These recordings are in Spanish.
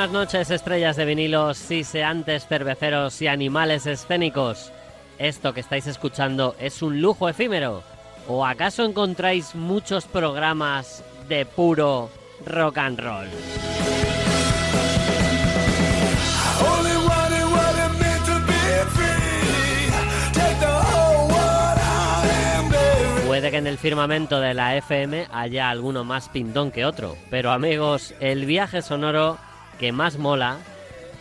Buenas noches, estrellas de vinilos, siseantes, cerveceros y animales escénicos. Esto que estáis escuchando es un lujo efímero. ¿O acaso encontráis muchos programas de puro rock and roll? Puede que en el firmamento de la FM haya alguno más pintón que otro, pero amigos, el viaje sonoro que más mola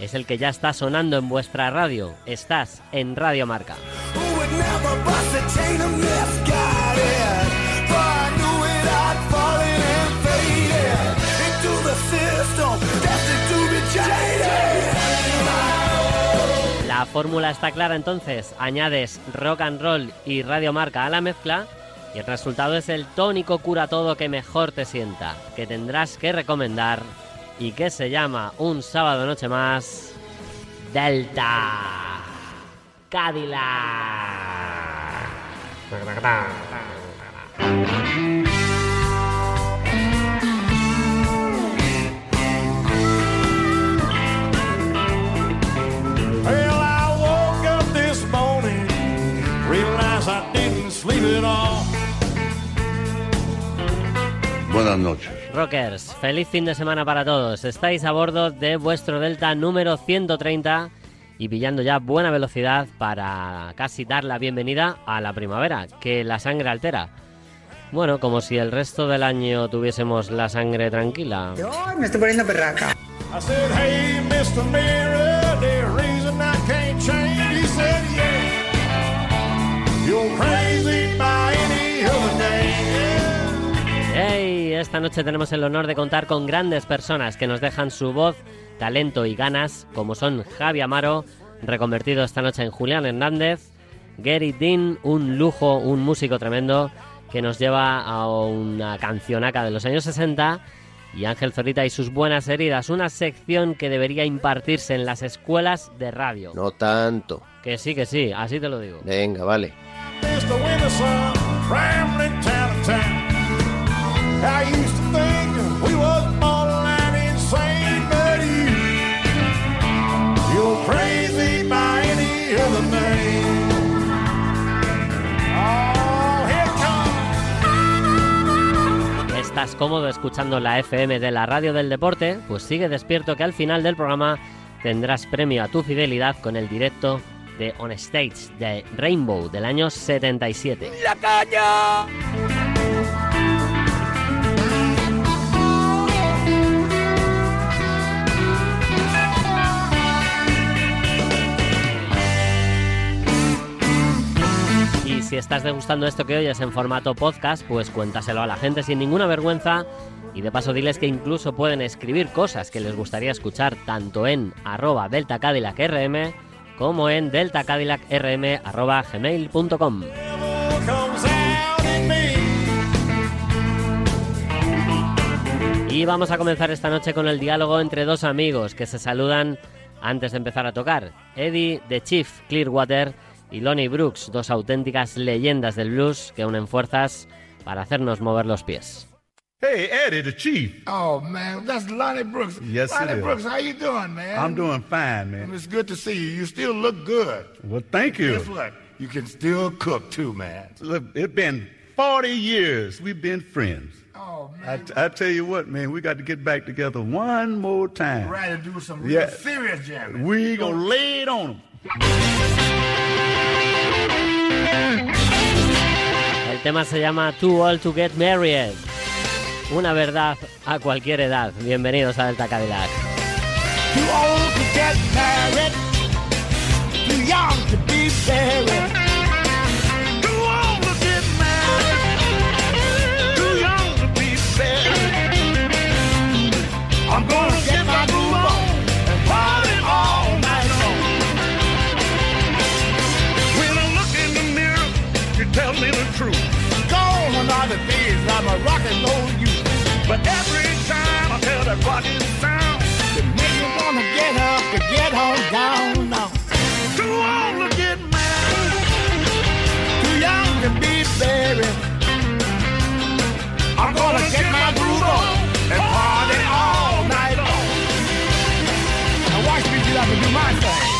es el que ya está sonando en vuestra radio. Estás en Radio Marca. La fórmula está clara entonces, añades rock and roll y radio marca a la mezcla y el resultado es el tónico cura todo que mejor te sienta, que tendrás que recomendar y que se llama Un sábado noche más Delta Cadillac. Buenas noches. Rockers, feliz fin de semana para todos. Estáis a bordo de vuestro Delta número 130 y pillando ya buena velocidad para casi dar la bienvenida a la primavera, que la sangre altera. Bueno, como si el resto del año tuviésemos la sangre tranquila. Ay, me estoy poniendo perraca. I said, Hey, Mr. Mirror, Esta noche tenemos el honor de contar con grandes personas que nos dejan su voz, talento y ganas, como son Javi Amaro, reconvertido esta noche en Julián Hernández, Gary Dean, un lujo, un músico tremendo, que nos lleva a una cancionaca de los años 60, y Ángel Zorita y sus buenas heridas, una sección que debería impartirse en las escuelas de radio. No tanto. Que sí, que sí, así te lo digo. Venga, vale. I used to think we was borderline insane, but you, you're crazy by any other name. Oh, here it comes. ¿Estás cómodo escuchando la FM de la radio del deporte? Pues sigue despierto que al final del programa tendrás premio a tu fidelidad con el directo de On Stage de Rainbow del año 77. ¡La caña! Si estás degustando esto que oyes en formato podcast, pues cuéntaselo a la gente sin ninguna vergüenza y de paso diles que incluso pueden escribir cosas que les gustaría escuchar tanto en arroba deltacadillacrm como en deltacadillacrm arroba gmail.com. Devil comes out in me. Y vamos a comenzar esta noche con el diálogo entre dos amigos que se saludan antes de empezar a tocar. Eddie de Chief Clearwater y Lonnie Brooks, dos auténticas leyendas del blues que unen fuerzas para hacernos mover los pies. Hey, Eddie, the chief. Oh man, that's Lonnie Brooks. Yes, it Lonnie is. Brooks, how you doing, man? I'm doing fine, man. It's good to see you. You still look good. Well, thank you. Guess what? You can still cook too, man. Look, it's been 40 years we've been friends. Oh, I, man. I tell you what, man, we got to get back together one more time. Ready to do some real Yeah. serious jamming. We gonna lay it on them. El tema se llama Too Old to Get Married. Una verdad a cualquier edad. Bienvenidos a Delta Cadillac. The days I'm a rock and roll youth. But every time I hear that rocking sound, It make me wanna get up to get on down now. too old to get married. Too young to be buried. I'm gonna get my groove on and party all night long. Now watch me get up and do my thing.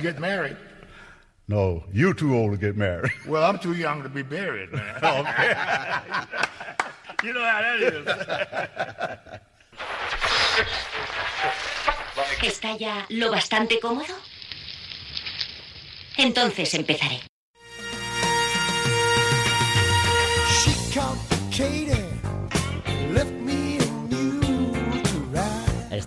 Get married. No, you too old to get married. Well, I'm too young to be buried, man. You know how that is. ¿Está ya lo bastante cómodo? Entonces empezaré. She complicated,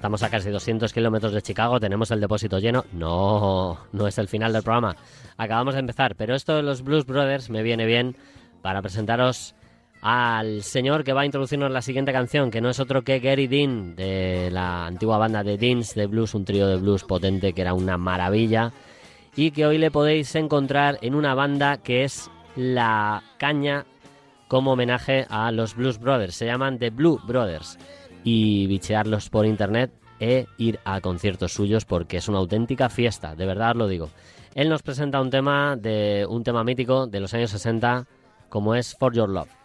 Estamos a casi 200 kilómetros de Chicago, tenemos el depósito lleno. No, no es el final del programa. Acabamos de empezar, pero esto de los Blues Brothers me viene bien para presentaros al señor que va a introducirnos la siguiente canción, que no es otro que Gary Dean, de la antigua banda de Deans de Blues, un trío de blues potente que era una maravilla, y que hoy le podéis encontrar en una banda que es la caña como homenaje a los Blues Brothers. Se llaman The Blue Brothers. Y bichearlos por internet e ir a conciertos suyos porque es una auténtica fiesta, de verdad lo digo. Él nos presenta un tema de un tema mítico de los años 60 como es For Your Love.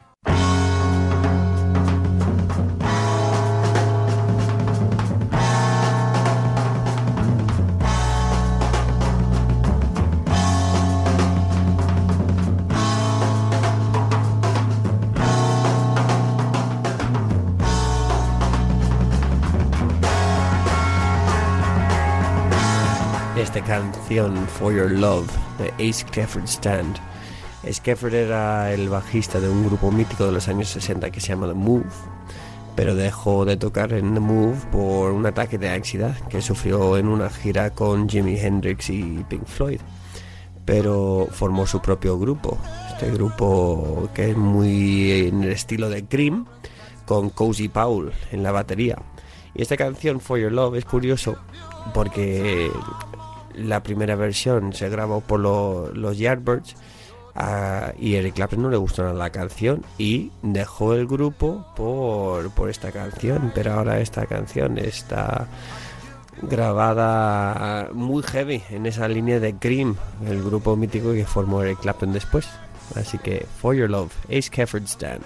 Esta canción For Your Love de Ace Clifford Stand. Ace era el bajista de un grupo mítico de los años 60 que se llama The Move, pero dejó de tocar en The Move por un ataque de ansiedad que sufrió en una gira con Jimi Hendrix y Pink Floyd. Pero formó su propio grupo, este grupo que es muy en el estilo de Cream, con Cozy Paul en la batería. Y esta canción For Your Love es curioso porque la primera versión se grabó por lo- los Yardbirds ah, y Eric Clapton no le gustó nada la canción y dejó el grupo por, por esta canción, pero ahora esta canción está grabada muy heavy en esa línea de Cream, el grupo mítico que formó Eric Clapton después. Así que For Your Love, Ace Kefford Stand.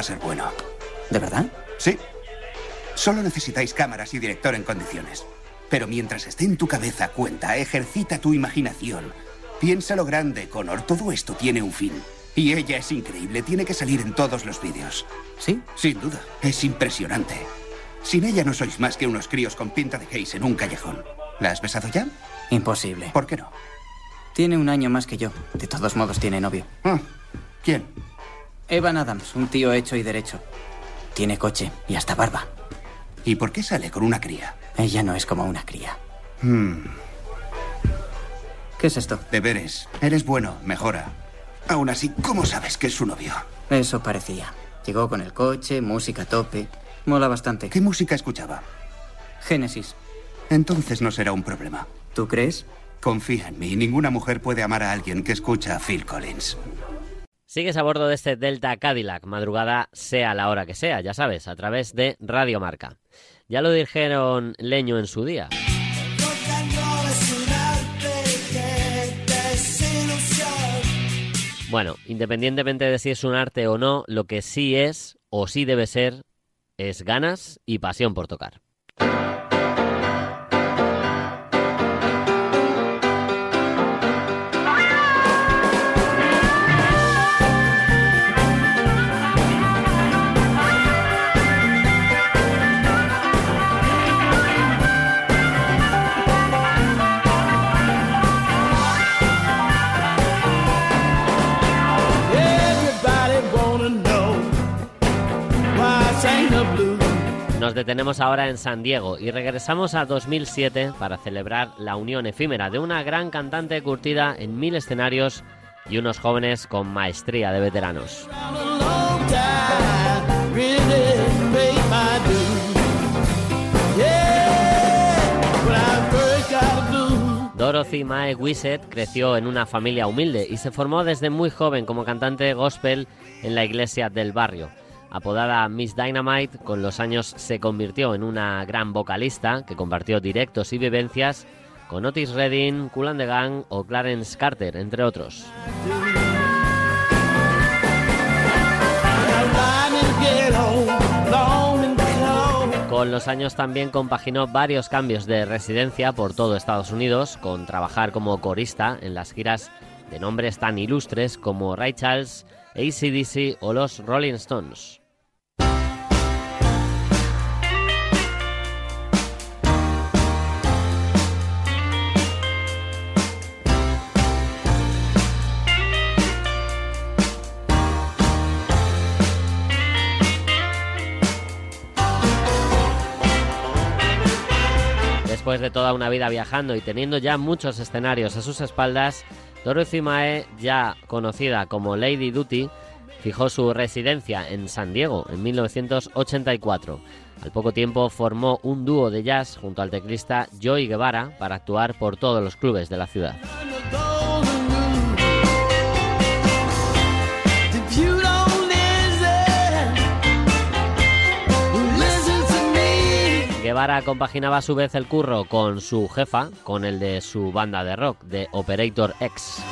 Va a ser bueno. ¿De verdad? Sí. Solo necesitáis cámaras y director en condiciones. Pero mientras esté en tu cabeza, cuenta, ejercita tu imaginación. Piensa lo grande, Connor. Todo esto tiene un fin. Y ella es increíble. Tiene que salir en todos los vídeos. ¿Sí? Sin duda. Es impresionante. Sin ella no sois más que unos críos con pinta de gays en un callejón. ¿La has besado ya? Imposible. ¿Por qué no? Tiene un año más que yo. De todos modos tiene novio. Ah, ¿Quién? Evan Adams, un tío hecho y derecho. Tiene coche y hasta barba. ¿Y por qué sale con una cría? Ella no es como una cría. Hmm, ¿Qué es esto? deberes. Eres bueno, mejora. Aún así, ¿cómo sabes que es su novio? Eso parecía. Llegó con el coche, música a tope. Mola bastante. ¿Qué música escuchaba? Génesis. Entonces no será un problema. ¿Tú crees? Confía en mí. Ninguna mujer puede amar a alguien que escucha a Phil Collins. Sigues a bordo de este Delta Cadillac, madrugada sea la hora que sea, ya sabes, a través de Radio Marca. Ya lo dijeron Leño en su día. Bueno, independientemente de si es un arte o no, lo que sí es, o sí debe ser, es ganas y pasión por tocar. Nos detenemos ahora en San Diego y regresamos a 2007 para celebrar la unión efímera de una gran cantante curtida en mil escenarios y unos jóvenes con maestría de veteranos. Dorothy Mae Wisett creció en una familia humilde y se formó desde muy joven como cantante gospel en la iglesia del barrio. Apodada Miss Dynamite, con los años se convirtió en una gran vocalista que compartió directos y vivencias con Otis Redding, Kool the Gang o Clarence Carter, entre otros. Con los años también compaginó varios cambios de residencia por todo Estados Unidos, con trabajar como corista en las giras de nombres tan ilustres como Ray Charles, ACDC o los Rolling Stones. Después de toda una vida viajando y teniendo ya muchos escenarios a sus espaldas, Dorothy Mae, ya conocida como Lady Duty, fijó su residencia en San Diego en 1984. Al poco tiempo formó un dúo de jazz junto al teclista Joey Guevara para actuar por todos los clubes de la ciudad. Guevara compaginaba a su vez el curro con su jefa, con el de su banda de rock, de Operator X.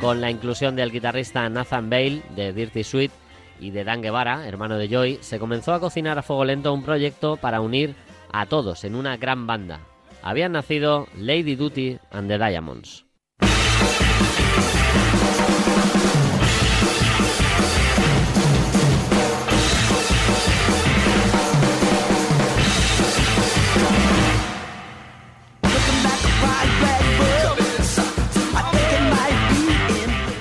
Con la inclusión del guitarrista Nathan Bale de Dirty Sweet y de Dan Guevara, hermano de Joy, se comenzó a cocinar a fuego lento un proyecto para unir a todos en una gran banda. Habían nacido Lady Duty and the Diamonds.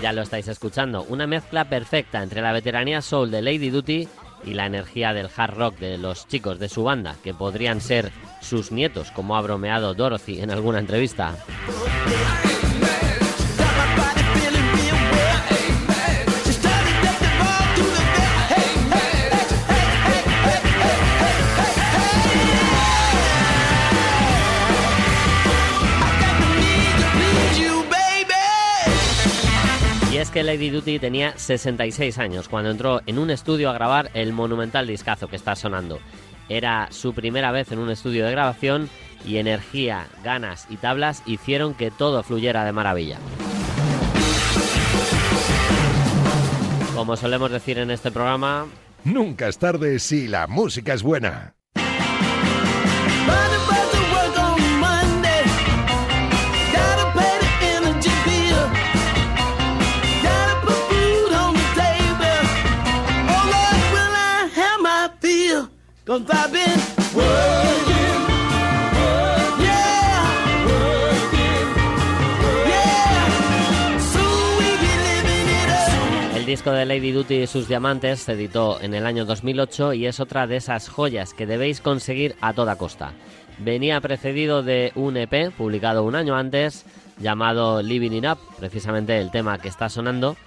Ya lo estáis escuchando, una mezcla perfecta entre la veteranía soul de Lady Duty y la energía del hard rock de los chicos de su banda, que podrían ser sus nietos, como ha bromeado Dorothy en alguna entrevista. que Lady Duty tenía 66 años cuando entró en un estudio a grabar el monumental discazo que está sonando. Era su primera vez en un estudio de grabación y energía, ganas y tablas hicieron que todo fluyera de maravilla. Como solemos decir en este programa... Nunca es tarde si la música es buena. Cause I've been working. El disco de Lady Duty y sus diamantes se editó en el año 2008 y es otra de esas joyas que debéis conseguir a toda costa. Venía precedido de un EP publicado un año antes llamado Living It Up, precisamente el tema que está sonando,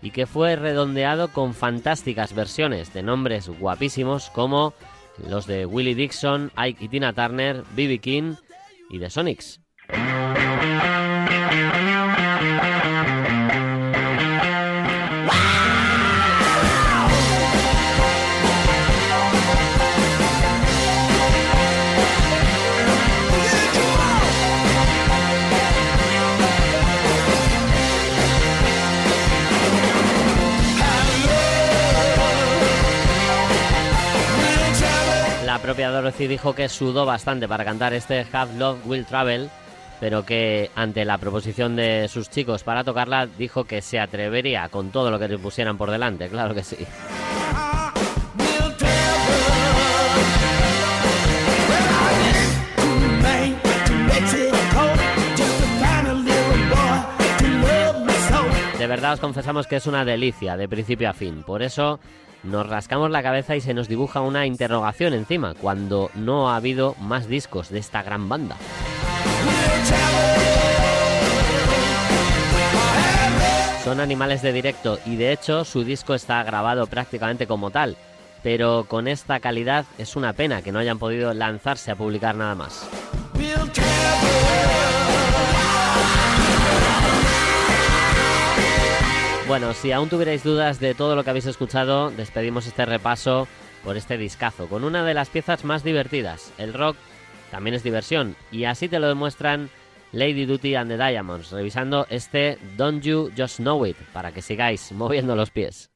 y que fue redondeado con fantásticas versiones de nombres guapísimos como los de Willie Dixon, Ike y Tina Turner, B.B. King y The Sonics. Propia Dorothy dijo que sudó bastante para cantar este Have Love Will Travel, pero que ante la proposición de sus chicos para tocarla dijo que se atrevería con todo lo que le pusieran por delante, claro que sí. De verdad os confesamos que es una delicia de principio a fin, por eso nos rascamos la cabeza y se nos dibuja una interrogación encima, cuando no ha habido más discos de esta gran banda. Son animales de directo y de hecho su disco está grabado prácticamente como tal, pero con esta calidad es una pena que no hayan podido lanzarse a publicar nada más. Bueno, si aún tuvierais dudas de todo lo que habéis escuchado, despedimos este repaso por este discazo, con una de las piezas más divertidas. El rock también es diversión, y así te lo demuestran Lady Duty and the Diamonds, revisando este Don't You Just Know It, para que sigáis moviendo los pies.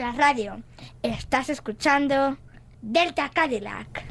La radio. Estás escuchando Delta Cadillac.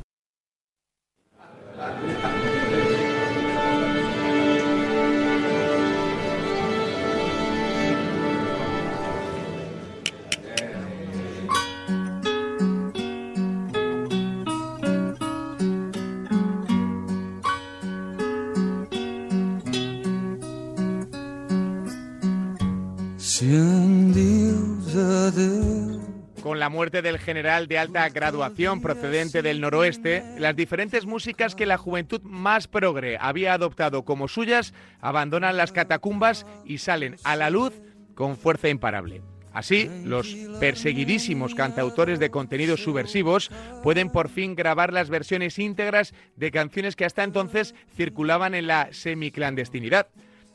La muerte del general de alta graduación procedente del noroeste, las diferentes músicas que la juventud más progre había adoptado como suyas abandonan las catacumbas y salen a la luz con fuerza imparable. Así, los perseguidísimos cantautores de contenidos subversivos pueden por fin grabar las versiones íntegras de canciones que hasta entonces circulaban en la semiclandestinidad.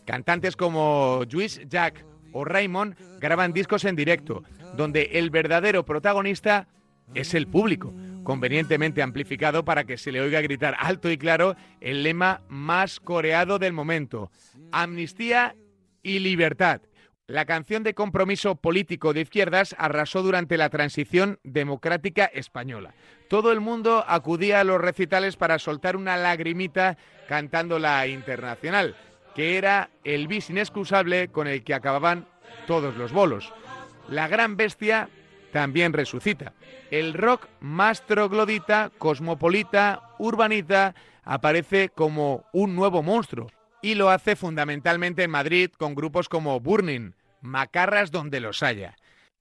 Cantantes como Luis Jack o Raymond graban discos en directo, donde el verdadero protagonista es el público, convenientemente amplificado para que se le oiga gritar alto y claro el lema más coreado del momento, amnistía y libertad. La canción de compromiso político de izquierdas arrasó durante la transición democrática española. Todo el mundo acudía a los recitales para soltar una lagrimita cantando la internacional, que era el bis inexcusable con el que acababan todos los bolos. La gran bestia también resucita. El rock más troglodita, cosmopolita, urbanita, aparece como un nuevo monstruo y lo hace fundamentalmente en Madrid con grupos como Burning, Macarras donde los haya.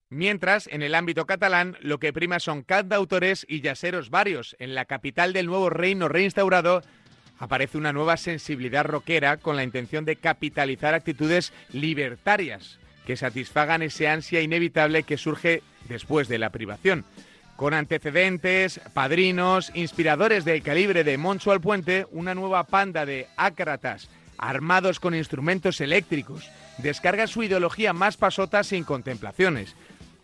Mientras, en el ámbito catalán, lo que prima son cantautores y yaceros varios. En la capital del nuevo reino reinstaurado aparece una nueva sensibilidad rockera con la intención de capitalizar actitudes libertarias que satisfagan ese ansia inevitable que surge después de la privación. Con antecedentes, padrinos, inspiradores del calibre de Moncho al Puente, una nueva panda de ácratas armados con instrumentos eléctricos descarga su ideología más pasota sin contemplaciones.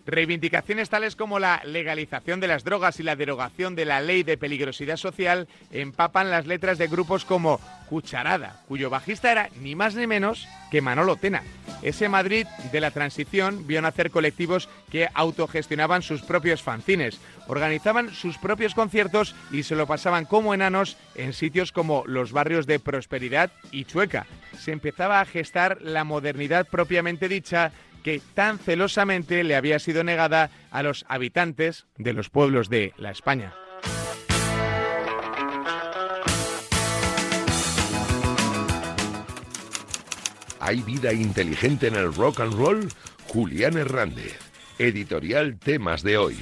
Reivindicaciones tales como la legalización de las drogas y la derogación de la ley de peligrosidad social empapan las letras de grupos como Cucharada, cuyo bajista era ni más ni menos que Manolo Tena. Ese Madrid de la transición vio nacer colectivos que autogestionaban sus propios fanzines, organizaban sus propios conciertos y se lo pasaban como enanos en sitios como los barrios de Prosperidad y Chueca. Se empezaba a gestar la modernidad propiamente dicha que tan celosamente le había sido negada a los habitantes de los pueblos de la España. ¿Hay vida inteligente en el rock and roll? Julián Hernández, editorial Temas de hoy.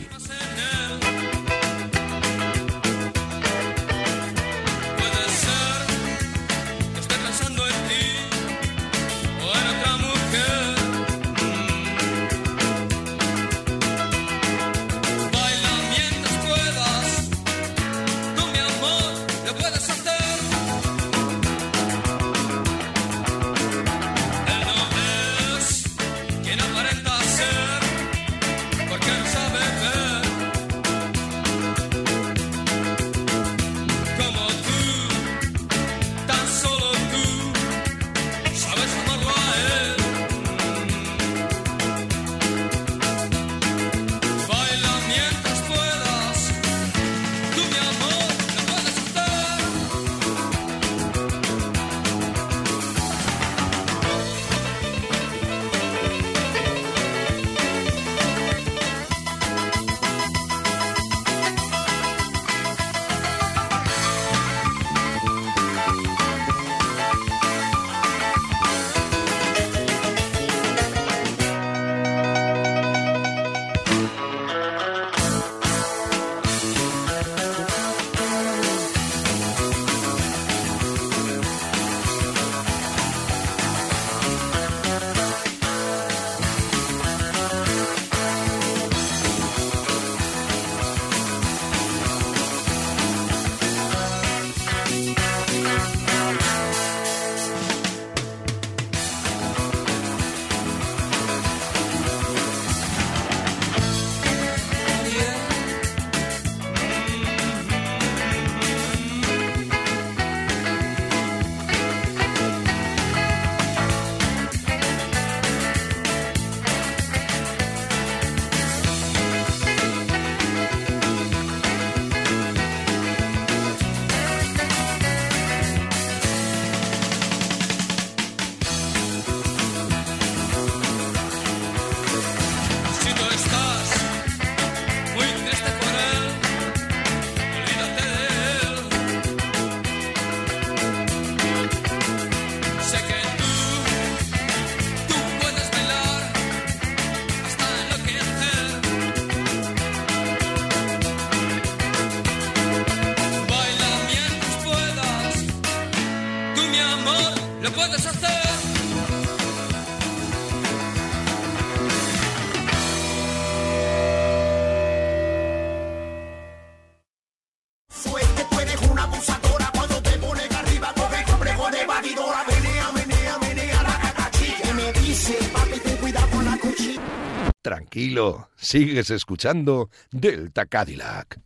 Sigues escuchando Delta Cadillac.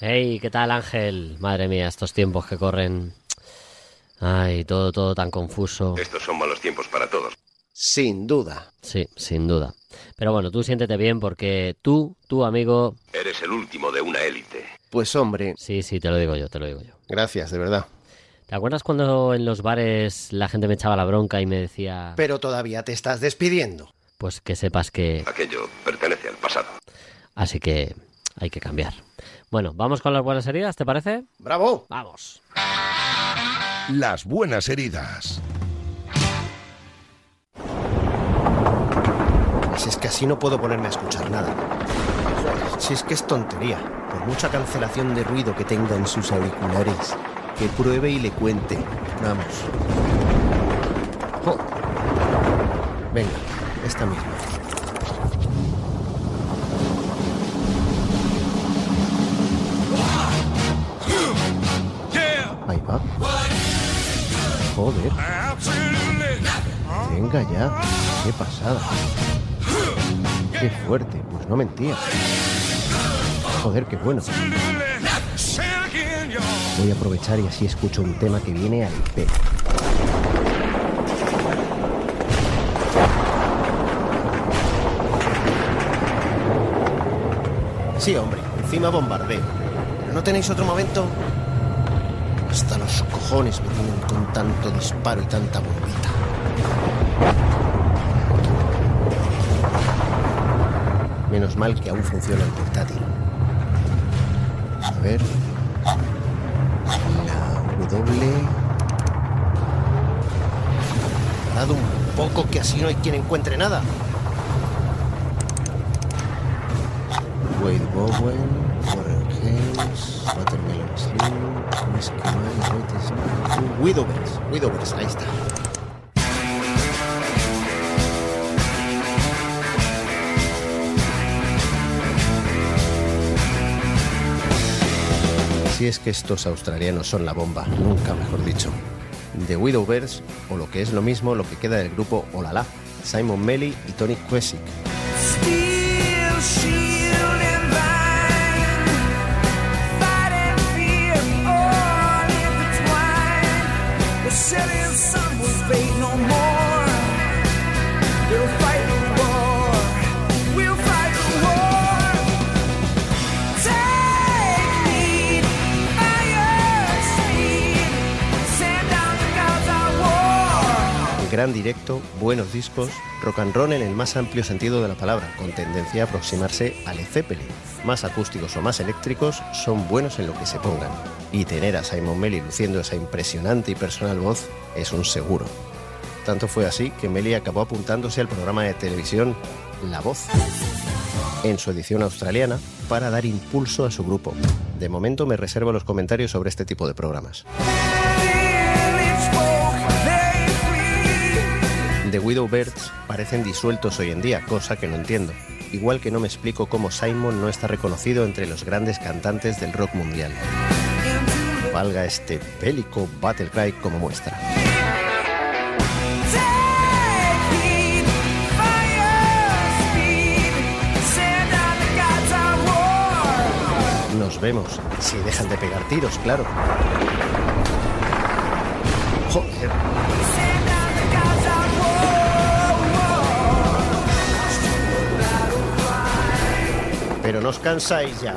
Hey, ¿qué tal Ángel? Madre mía, estos tiempos que corren. Ay, todo, todo tan confuso. Estos son malos tiempos para todos. Sin duda. Sí, sin duda. Pero bueno, tú siéntete bien porque tú, tu amigo... Eres el último de una élite. Pues hombre. Sí, sí, te lo digo yo, te lo digo yo. Gracias, de verdad. ¿Te acuerdas cuando en los bares la gente me echaba la bronca y me decía... Pero todavía te estás despidiendo. Pues que sepas que... Aquello pertenece al pasado. Así que hay que cambiar. Bueno, vamos con las buenas heridas, ¿te parece? ¡Bravo! Vamos. Las buenas heridas. Si es que así no puedo ponerme a escuchar nada. Si es que es tontería. Por mucha cancelación de ruido que tenga en sus auriculares. Que pruebe y le cuente. Vamos. Jo. Venga, esta misma. Ahí va. Joder. Venga ya. Qué pasada. Qué fuerte. Pues no mentía. Joder, qué bueno. Voy a aprovechar y así escucho un tema que viene al pelo. Sí, hombre, encima bombardeo. ¿Pero no tenéis otro momento? Hasta los cojones me tienen con tanto disparo y tanta bombita. Menos mal que aún funciona el portátil. A ver. La W. Parado un poco que así no hay quien encuentre nada. Wade Bowen, Warren Hayes, Watermelon Slim, White Smith, Widowbirds, Widowbirds, ahí está. Si es que estos australianos son la bomba, nunca mejor dicho. The Widowbirds, o lo que es lo mismo, lo que queda del grupo Olala, Simon Melly y Tony Quesick. Gran directo, buenos discos, rock and roll en el más amplio sentido de la palabra, con tendencia a aproximarse a Led Zeppelin. Más acústicos o más eléctricos son buenos en lo que se pongan. Y tener a Simon Melly luciendo esa impresionante y personal voz es un seguro. Tanto fue así que Melly acabó apuntándose al programa de televisión La Voz, en su edición australiana, para dar impulso a su grupo. De momento me reservo los comentarios sobre este tipo de programas. The Widowbirds parecen disueltos hoy en día, cosa que no entiendo. Igual que no me explico cómo Simon no está reconocido entre los grandes cantantes del rock mundial. Valga este bélico Battle Cry como muestra. Nos vemos, si dejan de pegar tiros, claro. Joder. Pero no os cansáis ya.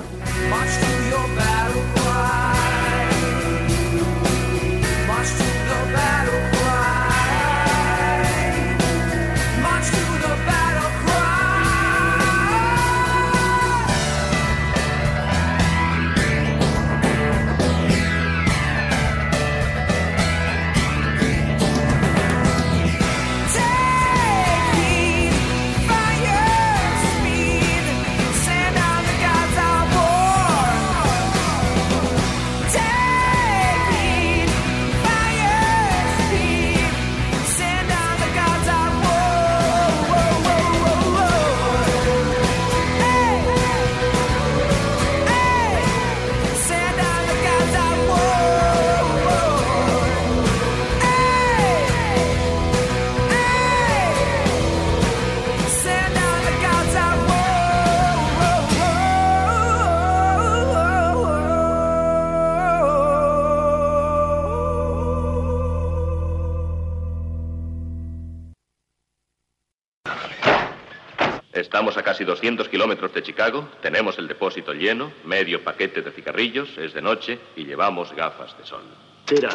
200 kilómetros de Chicago, tenemos el depósito lleno, medio paquete de cigarrillos, es de noche y llevamos gafas de sol. Tira.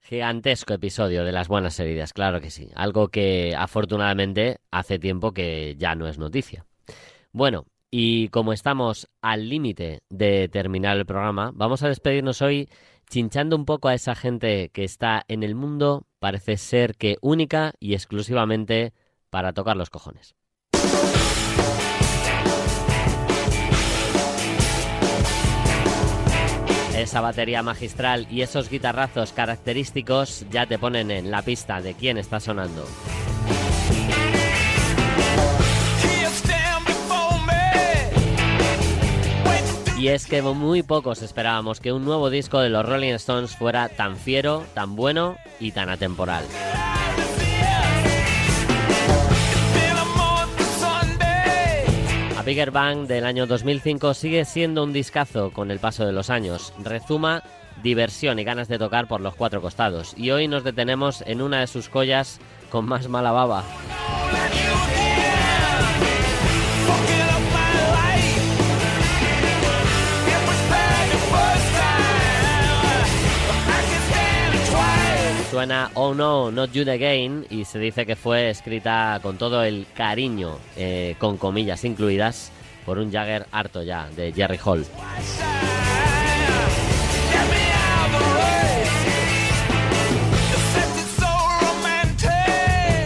Gigantesco episodio de las buenas heridas, claro que sí. Algo que afortunadamente hace tiempo que ya no es noticia. Bueno, y como estamos al límite de terminar el programa, vamos a despedirnos hoy chinchando un poco a esa gente que está en el mundo, parece ser que única y exclusivamente para tocar los cojones. Esa batería magistral y esos guitarrazos característicos ya te ponen en la pista de quién está sonando. Y es que muy pocos esperábamos que un nuevo disco de los Rolling Stones fuera tan fiero, tan bueno y tan atemporal. A Bigger Bang del año 2005 sigue siendo un discazo con el paso de los años. Rezuma diversión y ganas de tocar por los cuatro costados. Y hoy nos detenemos en una de sus collas con más mala baba. Suena Oh No, Not You Again y se dice que fue escrita con todo el cariño, eh, con comillas incluidas, por un Jagger harto ya, de Jerry Hall.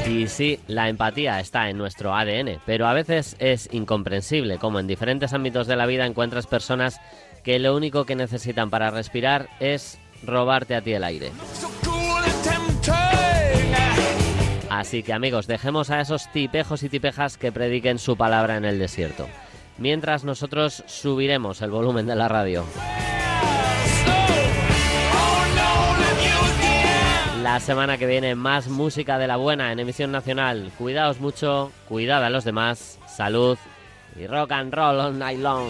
Y sí, la empatía está en nuestro ADN, pero a veces es incomprensible como en diferentes ámbitos de la vida encuentras personas que lo único que necesitan para respirar es robarte a ti el aire. Así que amigos, dejemos a esos tipejos y tipejas que prediquen su palabra en el desierto. Mientras nosotros subiremos el volumen de la radio. La semana que viene más música de la buena en emisión nacional. Cuidaos mucho, cuidad a los demás, salud y rock and roll all night long.